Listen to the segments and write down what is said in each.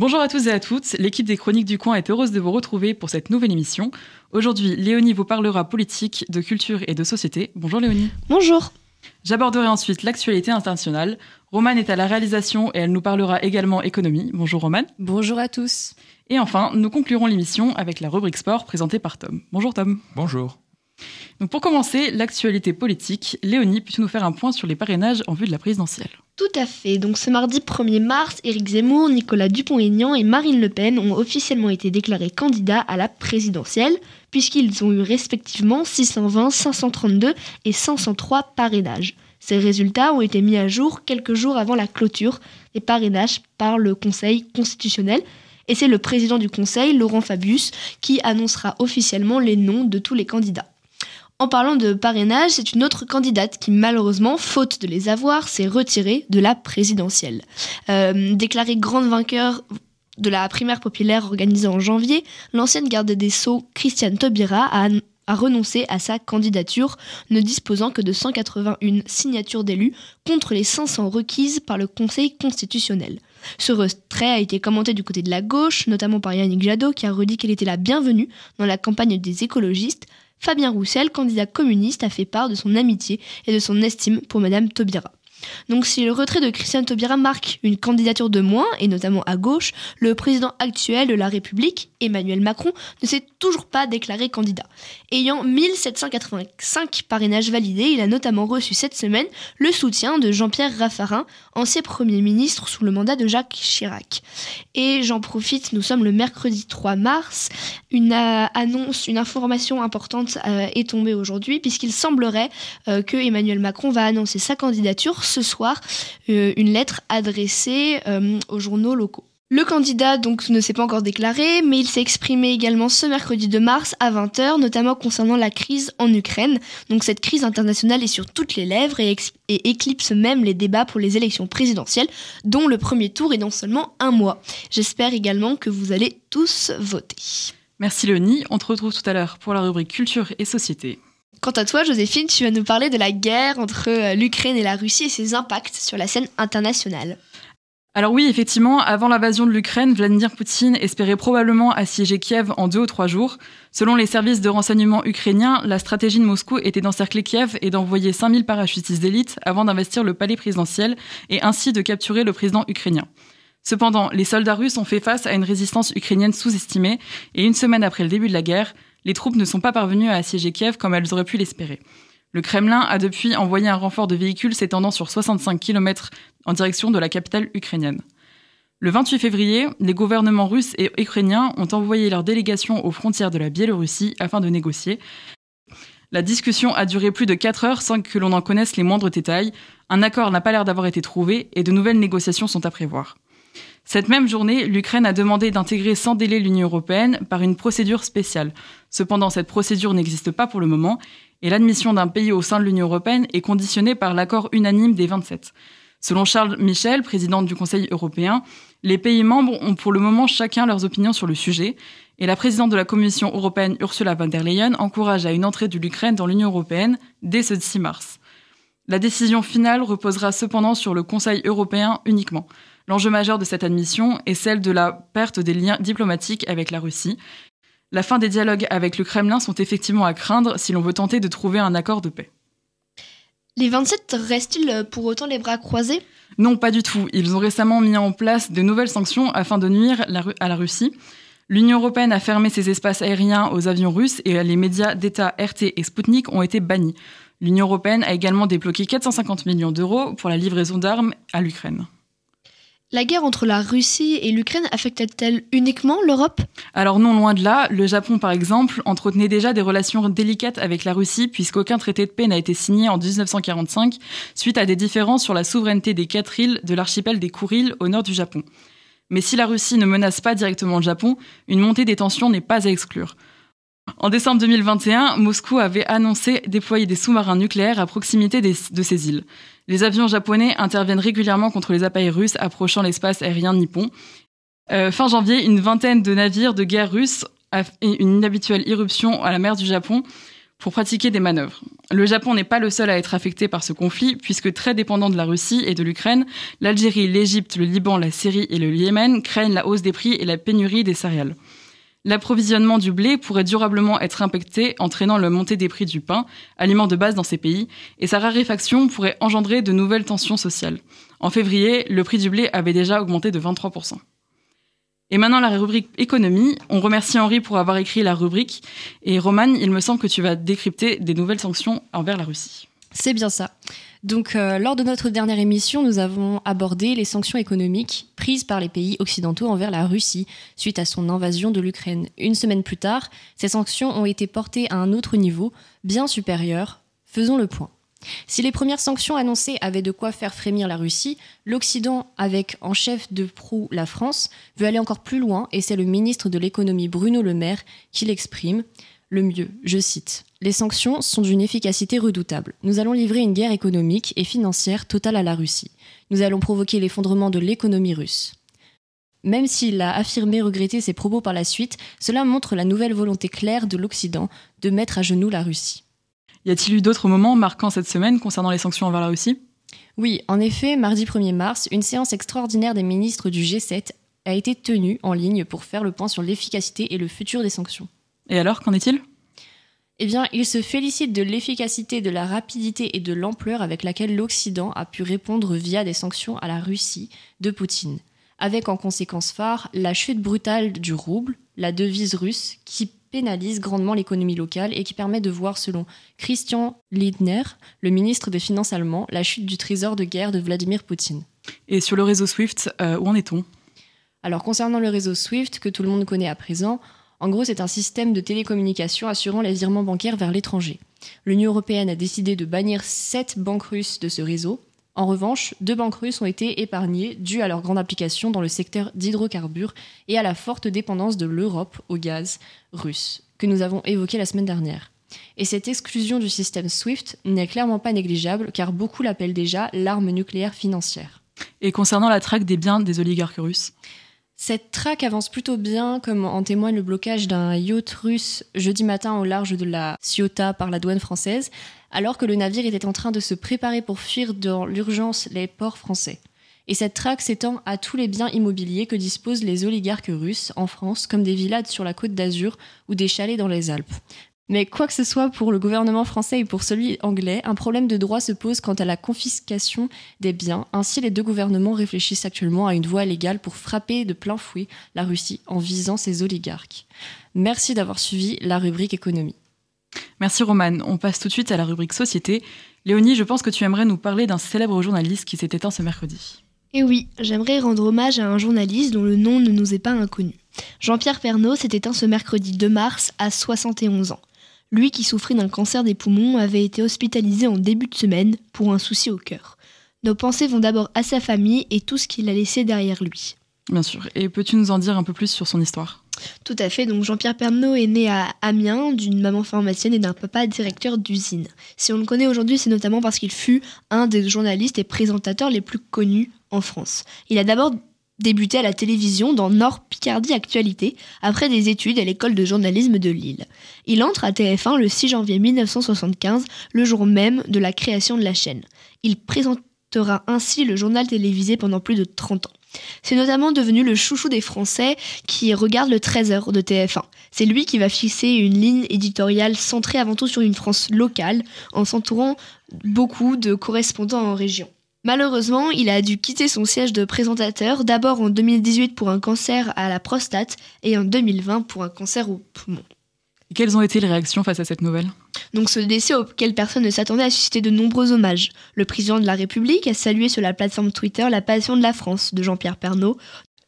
Bonjour à tous et à toutes, l'équipe des Chroniques du Coin est heureuse de vous retrouver pour cette nouvelle émission. Aujourd'hui, Léonie vous parlera politique, de culture et de société. Bonjour Léonie. Bonjour. J'aborderai ensuite l'actualité internationale. Romane est à la réalisation et elle nous parlera également économie. Bonjour Romane. Bonjour à tous. Et enfin, nous conclurons l'émission avec la rubrique sport présentée par Tom. Bonjour Tom. Bonjour. Donc pour commencer, l'actualité politique. Léonie, peux-tu nous faire un point sur les parrainages en vue de la présidentielle? Tout à fait. Donc ce mardi 1er mars, Éric Zemmour, Nicolas Dupont-Aignan et Marine Le Pen ont officiellement été déclarés candidats à la présidentielle, puisqu'ils ont eu respectivement 620, 532 et 503 parrainages. Ces résultats ont été mis à jour quelques jours avant la clôture des parrainages par le Conseil constitutionnel. Et c'est le président du Conseil, Laurent Fabius, qui annoncera officiellement les noms de tous les candidats. En parlant de parrainage, c'est une autre candidate qui, malheureusement, faute de les avoir, s'est retirée de la présidentielle. Euh, déclarée grande vainqueur de la primaire populaire organisée en janvier, l'ancienne garde des Sceaux, Christiane Taubira, a, a renoncé à sa candidature, ne disposant que de 181 signatures d'élus contre les 500 requises par le Conseil constitutionnel. Ce retrait a été commenté du côté de la gauche, notamment par Yannick Jadot, qui a redit qu'elle était la bienvenue dans la campagne des écologistes, Fabien Roussel, candidat communiste, a fait part de son amitié et de son estime pour Madame Taubira. Donc si le retrait de Christiane Taubira marque une candidature de moins, et notamment à gauche, le président actuel de la République, Emmanuel Macron, ne s'est toujours pas déclaré candidat. Ayant 1785 parrainages validés, il a notamment reçu cette semaine le soutien de Jean-Pierre Raffarin, ancien Premier ministre sous le mandat de Jacques Chirac. Et j'en profite, nous sommes le mercredi 3 mars, une euh, annonce, une information importante euh, est tombée aujourd'hui, puisqu'il semblerait euh, que Emmanuel Macron va annoncer sa candidature ce soir euh, une lettre adressée euh, aux journaux locaux. Le candidat donc ne s'est pas encore déclaré, mais il s'est exprimé également ce mercredi 2 mars à 20h, notamment concernant la crise en Ukraine. Donc cette crise internationale est sur toutes les lèvres et, et, éclipse même les débats pour les élections présidentielles, dont le premier tour est dans seulement un mois. J'espère également que vous allez tous voter. Merci Léonie, on te retrouve tout à l'heure pour la rubrique culture et société. Quant à toi, Joséphine, tu vas nous parler de la guerre entre euh, l'Ukraine et la Russie et ses impacts sur la scène internationale. Alors oui, effectivement, avant l'invasion de l'Ukraine, Vladimir Poutine espérait probablement assiéger Kiev en deux ou trois jours. Selon les services de renseignement ukrainiens, la stratégie de Moscou était d'encercler Kiev et d'envoyer 5000 parachutistes d'élite avant d'investir le palais présidentiel et ainsi de capturer le président ukrainien. Cependant, les soldats russes ont fait face à une résistance ukrainienne sous-estimée et une semaine après le début de la guerre, les troupes ne sont pas parvenues à assiéger Kiev comme elles auraient pu l'espérer. Le Kremlin a depuis envoyé un renfort de véhicules s'étendant sur 65 km en direction de la capitale ukrainienne. Le 28 février, les gouvernements russes et ukrainiens ont envoyé leur délégation aux frontières de la Biélorussie afin de négocier. La discussion a duré plus de 4 heures sans que l'on en connaisse les moindres détails. Un accord n'a pas l'air d'avoir été trouvé et de nouvelles négociations sont à prévoir. Cette même journée, l'Ukraine a demandé d'intégrer sans délai l'Union européenne par une procédure spéciale. Cependant, cette procédure n'existe pas pour le moment et l'admission d'un pays au sein de l'Union européenne est conditionnée par l'accord unanime des 27. Selon Charles Michel, président du Conseil européen, les pays membres ont pour le moment chacun leurs opinions sur le sujet et la présidente de la Commission européenne Ursula von der Leyen encourage à une entrée de l'Ukraine dans l'Union européenne dès ce 6 mars. La décision finale reposera cependant sur le Conseil européen uniquement. L'enjeu majeur de cette admission est celle de la perte des liens diplomatiques avec la Russie. La fin des dialogues avec le Kremlin sont effectivement à craindre si l'on veut tenter de trouver un accord de paix. Les 27 restent-ils pour autant les bras croisés? Non, pas du tout. Ils ont récemment mis en place de nouvelles sanctions afin de nuire à la Russie. L'Union européenne a fermé ses espaces aériens aux avions russes et les médias d'État RT et Sputnik ont été bannis. L'Union européenne a également débloqué 450 millions d'euros pour la livraison d'armes à l'Ukraine. La guerre entre la Russie et l'Ukraine affecte-t-elle uniquement l'Europe? Alors non, loin de là. Le Japon, par exemple, entretenait déjà des relations délicates avec la Russie puisqu'aucun traité de paix n'a été signé en 1945 suite à des différences sur la souveraineté des quatre îles de l'archipel des Kuriles au nord du Japon. Mais si la Russie ne menace pas directement le Japon, une montée des tensions n'est pas à exclure. En décembre 2021, Moscou avait annoncé déployer des sous-marins nucléaires à proximité de ces îles. Les avions japonais interviennent régulièrement contre les appareils russes approchant l'espace aérien nippon. Euh, fin janvier, une vingtaine de navires de guerre russes et une inhabituelle irruption à la mer du Japon pour pratiquer des manœuvres. Le Japon n'est pas le seul à être affecté par ce conflit, puisque très dépendant de la Russie et de l'Ukraine, l'Algérie, l'Égypte, le Liban, la Syrie et le Yémen craignent la hausse des prix et la pénurie des céréales. L'approvisionnement du blé pourrait durablement être impacté, entraînant la montée des prix du pain, aliment de base dans ces pays, et sa raréfaction pourrait engendrer de nouvelles tensions sociales. En février, le prix du blé avait déjà augmenté de 23%. Et maintenant, la rubrique économie. On remercie Henri pour avoir écrit la rubrique. Et Roman, il me semble que tu vas décrypter des nouvelles sanctions envers la Russie. C'est bien ça. Donc, euh, lors de notre dernière émission, nous avons abordé les sanctions économiques prises par les pays occidentaux envers la Russie suite à son invasion de l'Ukraine. Une semaine plus tard, ces sanctions ont été portées à un autre niveau, bien supérieur. Faisons le point. Si les premières sanctions annoncées avaient de quoi faire frémir la Russie, l'Occident, avec en chef de proue la France, veut aller encore plus loin et c'est le ministre de l'économie Bruno Le Maire qui l'exprime le mieux. Je cite Les sanctions sont d'une efficacité redoutable. Nous allons livrer une guerre économique et financière totale à la Russie. Nous allons provoquer l'effondrement de l'économie russe. Même s'il a affirmé regretter ses propos par la suite, cela montre la nouvelle volonté claire de l'Occident de mettre à genoux la Russie. Y a-t-il eu d'autres moments marquants cette semaine concernant les sanctions envers la Russie? Oui, en effet, mardi 1er mars, une séance extraordinaire des ministres du G7 a été tenue en ligne pour faire le point sur l'efficacité et le futur des sanctions. Et alors, qu'en est-il? Eh bien, il se félicite de l'efficacité, de la rapidité et de l'ampleur avec laquelle l'Occident a pu répondre via des sanctions à la Russie de Poutine, avec en conséquence phare la chute brutale du rouble, la devise russe, qui pénalise grandement l'économie locale et qui permet de voir, selon Christian Lindner, le ministre des Finances allemand, la chute du trésor de guerre de Vladimir Poutine. Et sur le réseau SWIFT, euh, où en est-on? Alors, concernant le réseau SWIFT, que tout le monde connaît à présent, en gros, c'est un système de télécommunication assurant les virements bancaires vers l'étranger. L'Union européenne a décidé de bannir sept banques russes de ce réseau. En revanche, deux banques russes ont été épargnées dû à leur grande application dans le secteur d'hydrocarbures et à la forte dépendance de l'Europe au gaz russe, que nous avons évoqué la semaine dernière. Et cette exclusion du système SWIFT n'est clairement pas négligeable car beaucoup l'appellent déjà l'arme nucléaire financière. Et concernant la traque des biens des oligarques russes? Cette traque avance plutôt bien, comme en témoigne le blocage d'un yacht russe jeudi matin au large de la Ciotat par la douane française, alors que le navire était en train de se préparer pour fuir dans l'urgence les ports français. Et cette traque s'étend à tous les biens immobiliers que disposent les oligarques russes en France, comme des villas sur la côte d'Azur ou des chalets dans les Alpes. Mais quoi que ce soit pour le gouvernement français et pour celui anglais, un problème de droit se pose quant à la confiscation des biens. Ainsi, les deux gouvernements réfléchissent actuellement à une voie légale pour frapper de plein fouet la Russie en visant ses oligarques. Merci d'avoir suivi la rubrique économie. Merci Roman. On passe tout de suite à la rubrique société. Léonie, je pense que tu aimerais nous parler d'un célèbre journaliste qui s'est éteint ce mercredi. Et oui, j'aimerais rendre hommage à un journaliste dont le nom ne nous est pas inconnu. Jean-Pierre Pernaud s'est éteint ce mercredi 2 mars à 71 ans. Lui qui souffrait d'un cancer des poumons avait été hospitalisé en début de semaine pour un souci au cœur. Nos pensées vont d'abord à sa famille et tout ce qu'il a laissé derrière lui. Bien sûr. Et peux-tu nous en dire un peu plus sur son histoire? Tout à fait. Donc Jean-Pierre Pernaud est né à Amiens d'une maman pharmacienne et d'un papa directeur d'usine. Si on le connaît aujourd'hui, c'est notamment parce qu'il fut un des journalistes et présentateurs les plus connus en France. Il a d'abord débuté à la télévision dans Nord Picardie Actualité après des études à l'école de journalisme de Lille. Il entre à TF1 le 6 janvier 1975, le jour même de la création de la chaîne. Il présentera ainsi le journal télévisé pendant plus de 30 ans. C'est notamment devenu le chouchou des Français qui regardent le 13h de TF1. C'est lui qui va fixer une ligne éditoriale centrée avant tout sur une France locale en s'entourant beaucoup de correspondants en région. Malheureusement, il a dû quitter son siège de présentateur, d'abord en 2018 pour un cancer à la prostate et en 2020 pour un cancer au poumon. quelles ont été les réactions face à cette nouvelle? Donc ce décès auquel personne ne s'attendait a suscité de nombreux hommages. Le président de la République a salué sur la plateforme Twitter la passion de la France de Jean-Pierre Pernaud.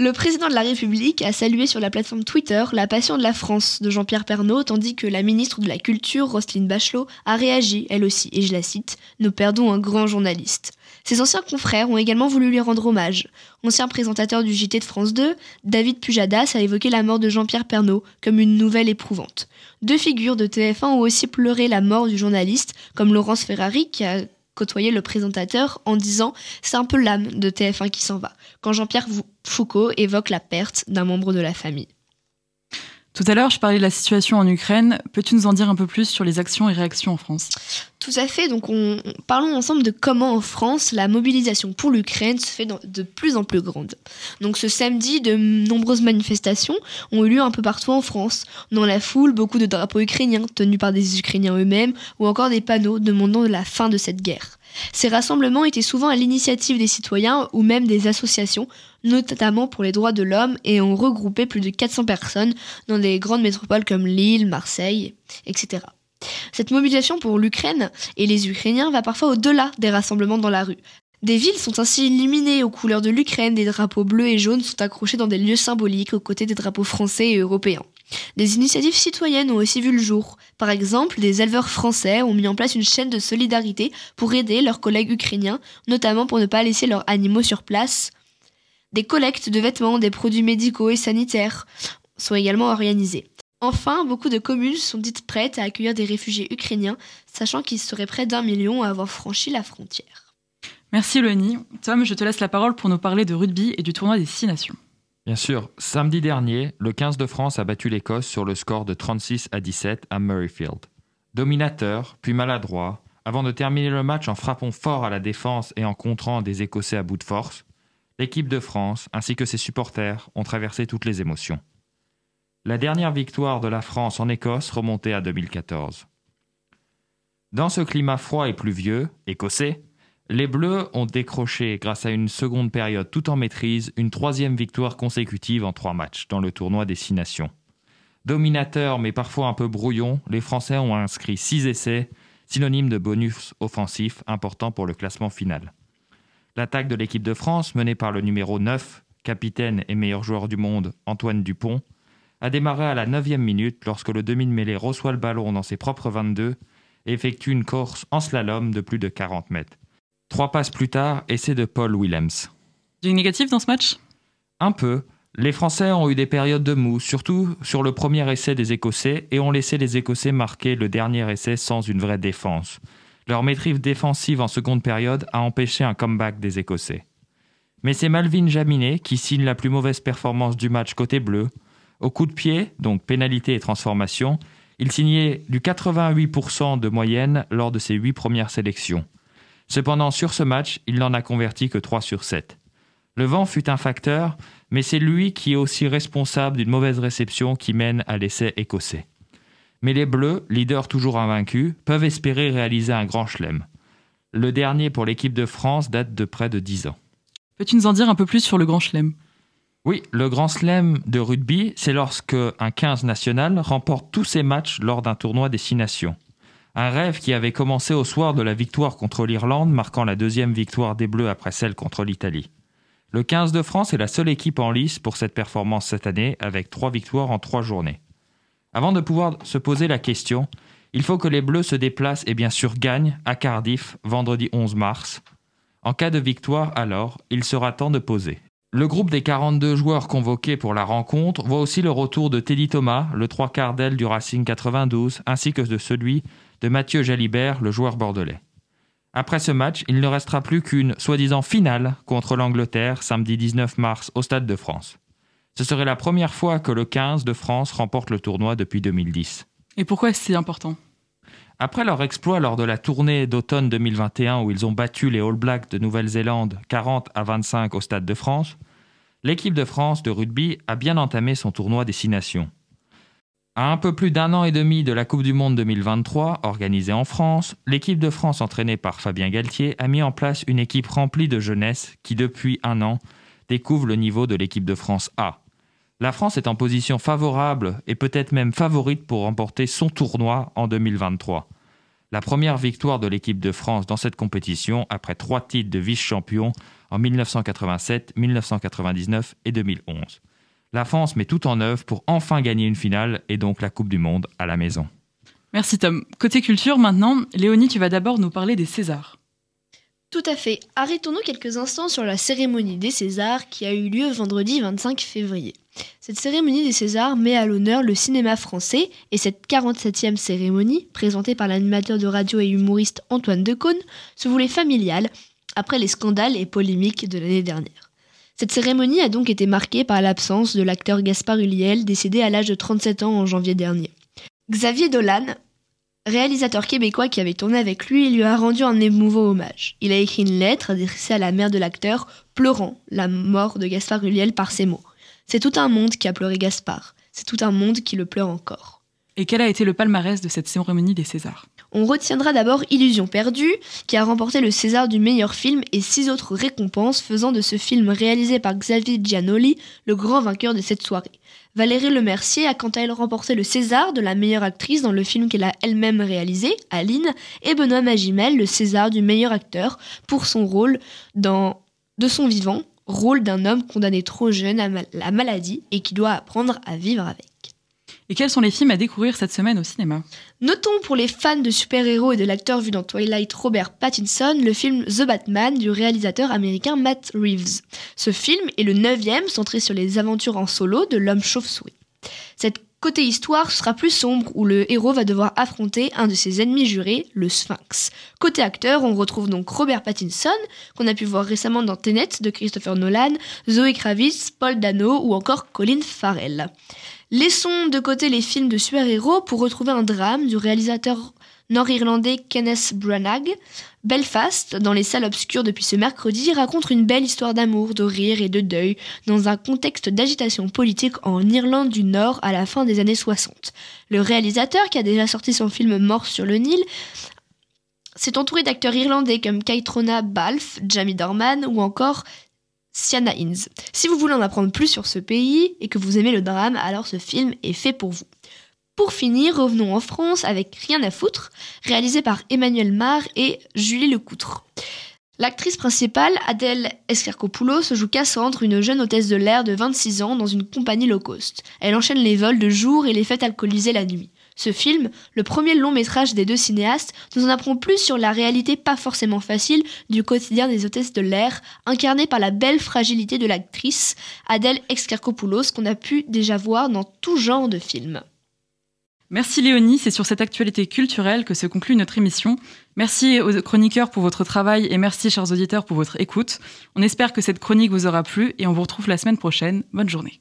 Le président de la République a salué sur la plateforme Twitter la passion de la France de Jean-Pierre Pernaud, tandis que la ministre de la Culture, Roselyne Bachelot, a réagi, elle aussi, et je la cite, Nous perdons un grand journaliste. Ses anciens confrères ont également voulu lui rendre hommage. Ancien présentateur du JT de France 2, David Pujadas a évoqué la mort de Jean-Pierre Pernaud comme une nouvelle éprouvante. Deux figures de TF1 ont aussi pleuré la mort du journaliste, comme Laurence Ferrari qui a côtoyé le présentateur en disant c'est un peu l'âme de TF1 qui s'en va, quand Jean-Pierre Foucault évoque la perte d'un membre de la famille. Tout à l'heure, je parlais de la situation en Ukraine. Peux-tu nous en dire un peu plus sur les actions et réactions en France? Tout à fait. Donc, on, parlons ensemble de comment en France la mobilisation pour l'Ukraine se fait de plus en plus grande. Donc, ce samedi, de nombreuses manifestations ont eu lieu un peu partout en France. Dans la foule, beaucoup de drapeaux ukrainiens tenus par des Ukrainiens eux-mêmes ou encore des panneaux demandant la fin de cette guerre. Ces rassemblements étaient souvent à l'initiative des citoyens ou même des associations, notamment pour les droits de l'homme, et ont regroupé plus de 400 personnes dans des grandes métropoles comme Lille, Marseille, etc. Cette mobilisation pour l'Ukraine et les Ukrainiens va parfois au-delà des rassemblements dans la rue. Des villes sont ainsi illuminées aux couleurs de l'Ukraine, des drapeaux bleus et jaunes sont accrochés dans des lieux symboliques aux côtés des drapeaux français et européens. Des initiatives citoyennes ont aussi vu le jour. Par exemple, des éleveurs français ont mis en place une chaîne de solidarité pour aider leurs collègues ukrainiens, notamment pour ne pas laisser leurs animaux sur place. Des collectes de vêtements, des produits médicaux et sanitaires sont également organisées. Enfin, beaucoup de communes sont dites prêtes à accueillir des réfugiés ukrainiens, sachant qu'ils seraient près d'un million à avoir franchi la frontière. Merci Loni. Tom, je te laisse la parole pour nous parler de rugby et du tournoi des Six Nations. Bien sûr, samedi dernier, le 15 de France a battu l'Écosse sur le score de 36 à 17 à Murrayfield. Dominateur, puis maladroit, avant de terminer le match en frappant fort à la défense et en contrant des Écossais à bout de force, l'équipe de France ainsi que ses supporters ont traversé toutes les émotions. La dernière victoire de la France en Écosse remontait à 2014. Dans ce climat froid et pluvieux, écossais, les Bleus ont décroché, grâce à une seconde période tout en maîtrise, une troisième victoire consécutive en trois matchs dans le tournoi des Six Nations. Dominateurs mais parfois un peu brouillons, les Français ont inscrit six essais, synonyme de bonus offensif important pour le classement final. L'attaque de l'équipe de France, menée par le numéro 9, capitaine et meilleur joueur du monde, Antoine Dupont, a démarré à la 9 minute lorsque le demi-mêlée reçoit le ballon dans ses propres 22 et effectue une course en slalom de plus de 40 mètres. Trois passes plus tard, essai de Paul Willems. Du négatif dans ce match? Un peu. Les Français ont eu des périodes de mou, surtout sur le premier essai des Écossais, et ont laissé les Écossais marquer le dernier essai sans une vraie défense. Leur maîtrise défensive en seconde période a empêché un comeback des Écossais. Mais c'est Malvin Jaminet qui signe la plus mauvaise performance du match côté bleu. Au coup de pied, donc pénalité et transformation, il signait du 88% de moyenne lors de ses huit premières sélections. Cependant, sur ce match, il n'en a converti que 3 sur 7. Le vent fut un facteur, mais c'est lui qui est aussi responsable d'une mauvaise réception qui mène à l'essai écossais. Mais les Bleus, leaders toujours invaincus, peuvent espérer réaliser un grand chelem. Le dernier pour l'équipe de France date de près de 10 ans. Peux-tu nous en dire un peu plus sur le grand chelem? Oui, le grand chelem de rugby, c'est lorsque un 15 national remporte tous ses matchs lors d'un tournoi des 6 nations. Un rêve qui avait commencé au soir de la victoire contre l'Irlande, marquant la deuxième victoire des Bleus après celle contre l'Italie. Le 15 de France est la seule équipe en lice pour cette performance cette année, avec trois victoires en trois journées. Avant de pouvoir se poser la question, il faut que les Bleus se déplacent et bien sûr gagnent à Cardiff vendredi 11 mars. En cas de victoire, alors, il sera temps de poser. Le groupe des 42 joueurs convoqués pour la rencontre voit aussi le retour de Teddy Thomas, le trois quarts d'aile du Racing 92, ainsi que de celui de Mathieu Jalibert, le joueur bordelais. Après ce match, il ne restera plus qu'une soi-disant finale contre l'Angleterre samedi 19 mars au Stade de France. Ce serait la première fois que le 15 de France remporte le tournoi depuis 2010. Et pourquoi c'est important? Après leur exploit lors de la tournée d'automne 2021 où ils ont battu les All Blacks de Nouvelle-Zélande 40 à 25 au Stade de France, l'équipe de France de rugby a bien entamé son tournoi des Six Nations. À un peu plus d'un an et demi de la Coupe du Monde 2023, organisée en France, l'équipe de France entraînée par Fabien Galtier a mis en place une équipe remplie de jeunesse qui, depuis un an, découvre le niveau de l'équipe de France A. La France est en position favorable et peut-être même favorite pour remporter son tournoi en 2023. La première victoire de l'équipe de France dans cette compétition après trois titres de vice-champion en 1987, 1999 et 2011 la France met tout en œuvre pour enfin gagner une finale et donc la Coupe du Monde à la maison. Merci Tom. Côté culture maintenant, Léonie, tu vas d'abord nous parler des Césars. Tout à fait. Arrêtons-nous quelques instants sur la cérémonie des Césars qui a eu lieu vendredi 25 février. Cette cérémonie des Césars met à l'honneur le cinéma français et cette 47e cérémonie, présentée par l'animateur de radio et humoriste Antoine Decaune, se voulait familiale après les scandales et polémiques de l'année dernière. Cette cérémonie a donc été marquée par l'absence de l'acteur Gaspard Ulliel, décédé à l'âge de 37 ans en janvier dernier. Xavier Dolan, réalisateur québécois qui avait tourné avec lui, lui a rendu un émouvant hommage. Il a écrit une lettre adressée à la mère de l'acteur, pleurant la mort de Gaspard Ulliel par ces mots. C'est tout un monde qui a pleuré Gaspard. C'est tout un monde qui le pleure encore. Et quel a été le palmarès de cette cérémonie des Césars? On retiendra d'abord Illusion perdue, qui a remporté le César du meilleur film et six autres récompenses, faisant de ce film réalisé par Xavier Giannoli le grand vainqueur de cette soirée. Valérie Lemercier a quant à elle remporté le César de la meilleure actrice dans le film qu'elle a elle-même réalisé, Aline, et Benoît Magimel le César du meilleur acteur pour son rôle dans De son vivant, rôle d'un homme condamné trop jeune à la maladie et qui doit apprendre à vivre avec. Et quels sont les films à découvrir cette semaine au cinéma? Notons pour les fans de super-héros et de l'acteur vu dans Twilight Robert Pattinson le film The Batman du réalisateur américain Matt Reeves. Ce film est le neuvième centré sur les aventures en solo de l'homme chauve-souris. Cette côté histoire sera plus sombre où le héros va devoir affronter un de ses ennemis jurés, le Sphinx. Côté acteur, on retrouve donc Robert Pattinson, qu'on a pu voir récemment dans Tenet de Christopher Nolan, Zoe Kravitz, Paul Dano ou encore Colin Farrell. Laissons de côté les films de super-héros pour retrouver un drame du réalisateur nord-irlandais Kenneth Branagh. Belfast, dans les salles obscures depuis ce mercredi, raconte une belle histoire d'amour, de rire et de deuil dans un contexte d'agitation politique en Irlande du Nord à la fin des années 60. Le réalisateur, qui a déjà sorti son film Mort sur le Nil, s'est entouré d'acteurs irlandais comme Kaitrona Balfe, Jamie Dorman ou encore Si vous voulez en apprendre plus sur ce pays et que vous aimez le drame, alors ce film est fait pour vous. Pour finir, revenons en France avec Rien à foutre, réalisé par Emmanuel Mar et Julie Lecoutre. L'actrice principale, Adèle Escarcopoulos, joue Cassandre, une jeune hôtesse de l'air de 26 ans dans une compagnie low cost. Elle enchaîne les vols de jour et les fêtes alcoolisées la nuit. Ce film, le premier long métrage des deux cinéastes, nous en apprend plus sur la réalité pas forcément facile du quotidien des hôtesses de l'air, incarnée par la belle fragilité de l'actrice Adèle Excarcopoulos qu'on a pu déjà voir dans tout genre de films. Merci Léonie, c'est sur cette actualité culturelle que se conclut notre émission. Merci aux chroniqueurs pour votre travail et merci chers auditeurs pour votre écoute. On espère que cette chronique vous aura plu et on vous retrouve la semaine prochaine. Bonne journée.